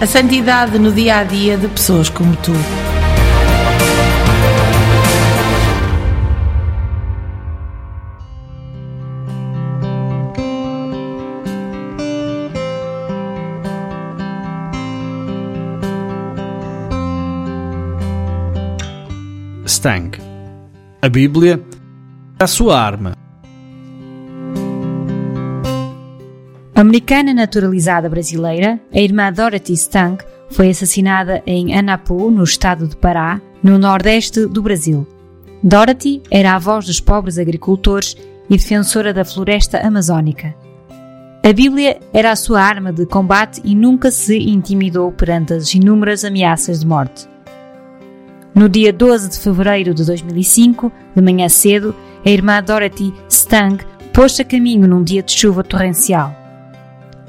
A santidade no dia a dia de pessoas como tu. Stang. A Bíblia, a sua arma. Americana naturalizada brasileira, a irmã Dorothy Stang foi assassinada em Anapu, no estado de Pará, no nordeste do Brasil. Dorothy era a voz dos pobres agricultores e defensora da floresta amazônica. A Bíblia era a sua arma de combate e nunca se intimidou perante as inúmeras ameaças de morte. No dia 12 de fevereiro de 2005, de manhã cedo, a irmã Dorothy Stang pôs-se a caminho num dia de chuva torrencial.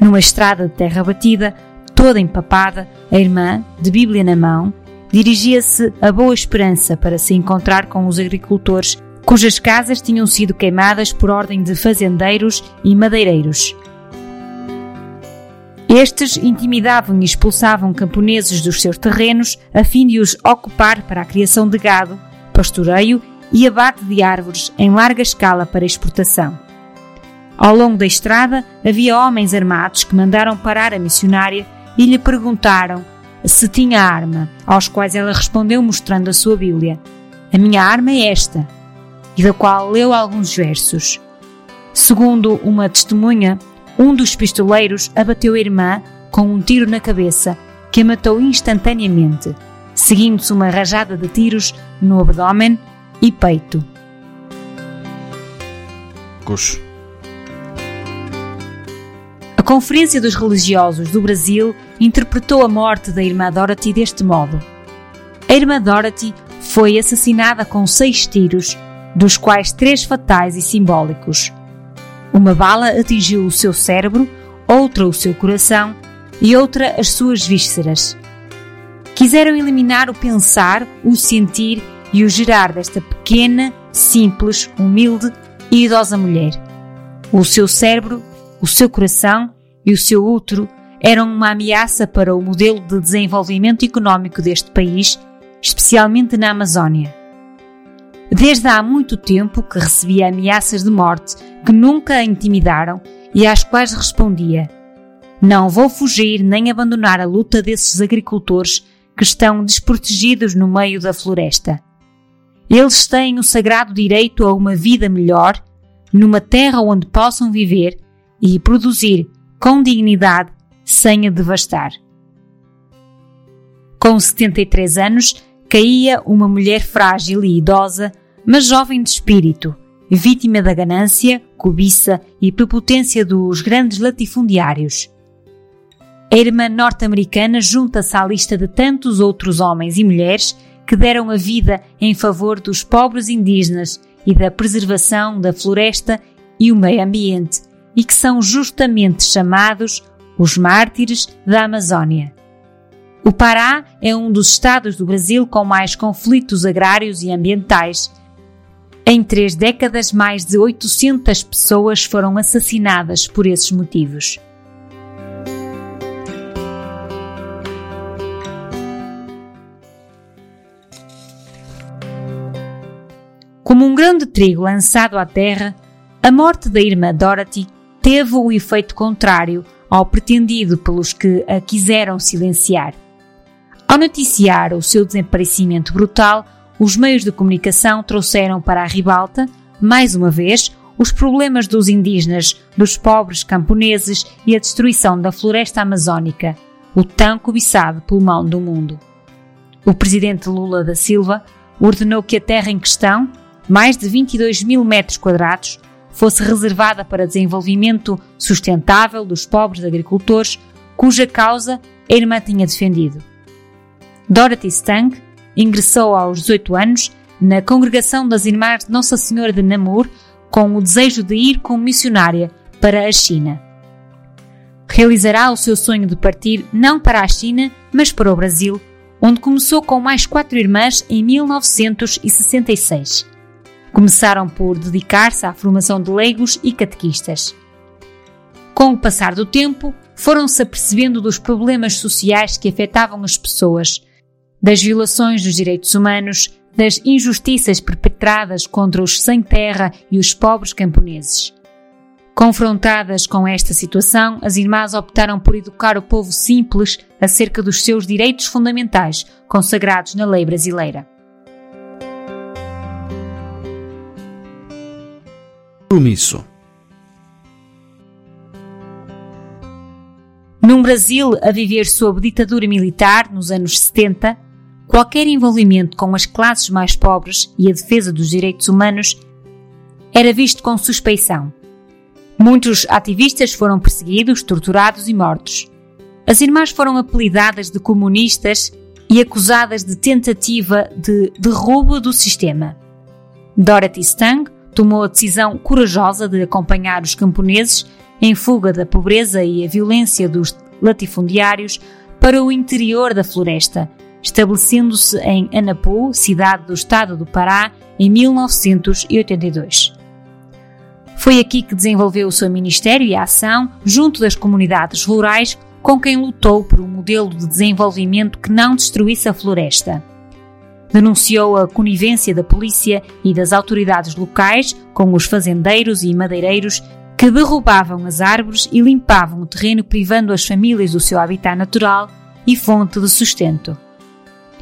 Numa estrada de terra batida, toda empapada, a irmã, de Bíblia na mão, dirigia-se a Boa Esperança para se encontrar com os agricultores cujas casas tinham sido queimadas por ordem de fazendeiros e madeireiros. Estes intimidavam e expulsavam camponeses dos seus terrenos a fim de os ocupar para a criação de gado, pastoreio e abate de árvores em larga escala para exportação. Ao longo da estrada havia homens armados que mandaram parar a missionária e lhe perguntaram se tinha arma, aos quais ela respondeu mostrando a sua Bíblia. A minha arma é esta, e da qual leu alguns versos. Segundo uma testemunha, um dos pistoleiros abateu a irmã com um tiro na cabeça, que a matou instantaneamente, seguindo-se uma rajada de tiros no abdômen e peito. Coxo. Conferência dos Religiosos do Brasil interpretou a morte da irmã Dorothy deste modo. A irmã Dorothy foi assassinada com seis tiros, dos quais três fatais e simbólicos. Uma bala atingiu o seu cérebro, outra o seu coração e outra as suas vísceras. Quiseram eliminar o pensar, o sentir e o gerar desta pequena, simples, humilde e idosa mulher. O seu cérebro, o seu coração e o seu útero eram uma ameaça para o modelo de desenvolvimento económico deste país, especialmente na Amazónia. Desde há muito tempo que recebia ameaças de morte que nunca a intimidaram e às quais respondia: Não vou fugir nem abandonar a luta desses agricultores que estão desprotegidos no meio da floresta. Eles têm o sagrado direito a uma vida melhor, numa terra onde possam viver e produzir com dignidade sem a devastar. Com 73 anos, caía uma mulher frágil e idosa, mas jovem de espírito, vítima da ganância, cobiça e prepotência dos grandes latifundiários. A irmã norte-americana junta-se à lista de tantos outros homens e mulheres que deram a vida em favor dos pobres indígenas e da preservação da floresta e o meio ambiente, e que são justamente chamados os mártires da Amazônia. O Pará é um dos estados do Brasil com mais conflitos agrários e ambientais. Em três décadas, mais de 800 pessoas foram assassinadas por esses motivos. Como um grão de trigo lançado à terra, a morte da irmã Dorothy teve o efeito contrário ao pretendido pelos que a quiseram silenciar. Ao noticiar o seu desaparecimento brutal, os meios de comunicação trouxeram para a ribalta, mais uma vez, os problemas dos indígenas, dos pobres camponeses e a destruição da floresta amazónica, o tão cobiçado pulmão do mundo. O presidente Lula da Silva ordenou que a terra em questão, mais de 22 mil metros quadrados, fosse reservada para desenvolvimento sustentável dos pobres agricultores, cuja causa a irmã tinha defendido. Dorothy Stang ingressou aos 18 anos na congregação das Irmãs de Nossa Senhora de Namur com o desejo de ir como missionária para a China. Realizará o seu sonho de partir não para a China, mas para o Brasil, onde começou com mais quatro irmãs em 1966. Começaram por dedicar-se à formação de leigos e catequistas. Com o passar do tempo, foram-se apercebendo dos problemas sociais que afetavam as pessoas, das violações dos direitos humanos, das injustiças perpetradas contra os sem terra e os pobres camponeses. Confrontadas com esta situação, as irmãs optaram por educar o povo simples acerca dos seus direitos fundamentais consagrados na lei brasileira. Compromisso. Num Brasil a viver sob ditadura militar nos anos 70, qualquer envolvimento com as classes mais pobres e a defesa dos direitos humanos era visto com suspeição. Muitos ativistas foram perseguidos, torturados e mortos. As irmãs foram apelidadas de comunistas e acusadas de tentativa de derrubo do sistema. Dorothy Stang tomou a decisão corajosa de acompanhar os camponeses em fuga da pobreza e a violência dos latifundiários para o interior da floresta, estabelecendo-se em Anapu, cidade do estado do Pará, em 1982. Foi aqui que desenvolveu o seu ministério e a ação junto das comunidades rurais com quem lutou por um modelo de desenvolvimento que não destruísse a floresta. Denunciou a conivência da polícia e das autoridades locais com os fazendeiros e madeireiros que derrubavam as árvores e limpavam o terreno, privando as famílias do seu habitat natural e fonte de sustento.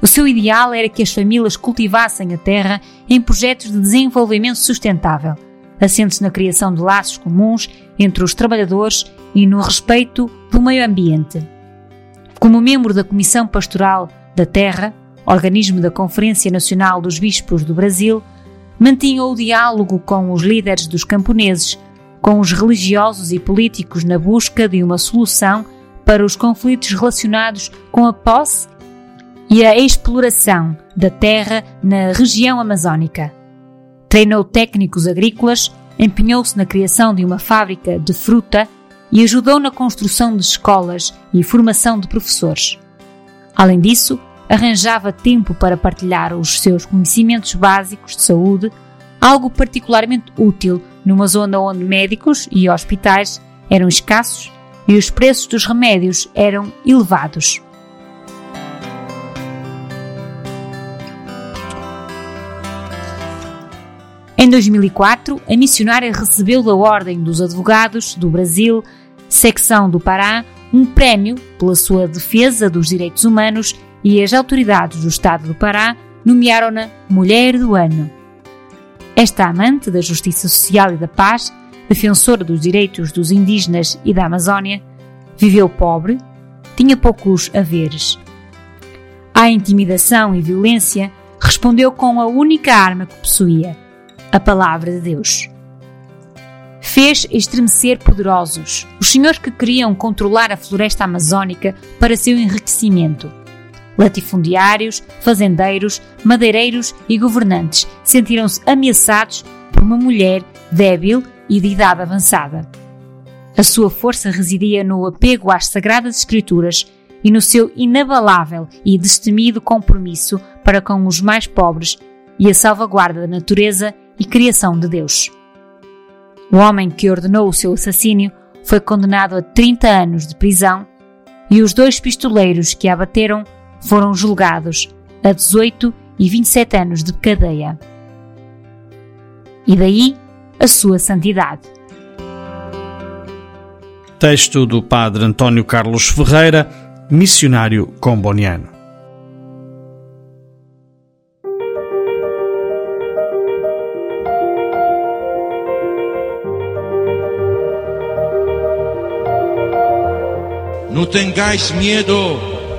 O seu ideal era que as famílias cultivassem a terra em projetos de desenvolvimento sustentável, assentes na criação de laços comuns entre os trabalhadores e no respeito do meio ambiente. Como membro da Comissão Pastoral da Terra, organismo da Conferência Nacional dos Bispos do Brasil, mantinha o diálogo com os líderes dos camponeses, com os religiosos e políticos na busca de uma solução para os conflitos relacionados com a posse e a exploração da terra na região amazónica. Treinou técnicos agrícolas, empenhou-se na criação de uma fábrica de fruta e ajudou na construção de escolas e formação de professores. Além disso, arranjava tempo para partilhar os seus conhecimentos básicos de saúde, algo particularmente útil numa zona onde médicos e hospitais eram escassos e os preços dos remédios eram elevados. Em 2004, a missionária recebeu da Ordem dos Advogados do Brasil, secção do Pará, um prémio pela sua defesa dos direitos humanos e as autoridades do Estado do Pará nomearam-na Mulher do Ano. Esta amante da justiça social e da paz, defensora dos direitos dos indígenas e da Amazónia, viveu pobre, tinha poucos haveres. À intimidação e violência, respondeu com a única arma que possuía, a palavra de Deus. Fez estremecer poderosos, os senhores que queriam controlar a floresta amazónica para seu enriquecimento latifundiários, fazendeiros, madeireiros e governantes sentiram-se ameaçados por uma mulher débil e de idade avançada. A sua força residia no apego às sagradas escrituras e no seu inabalável e destemido compromisso para com os mais pobres e a salvaguarda da natureza e criação de Deus. O homem que ordenou o seu assassínio foi condenado a 30 anos de prisão e os dois pistoleiros que a abateram foram julgados a 18 e 27 anos de cadeia. e daí a sua santidade. Texto do Padre António Carlos Ferreira, missionário comboniano. No tengáis miedo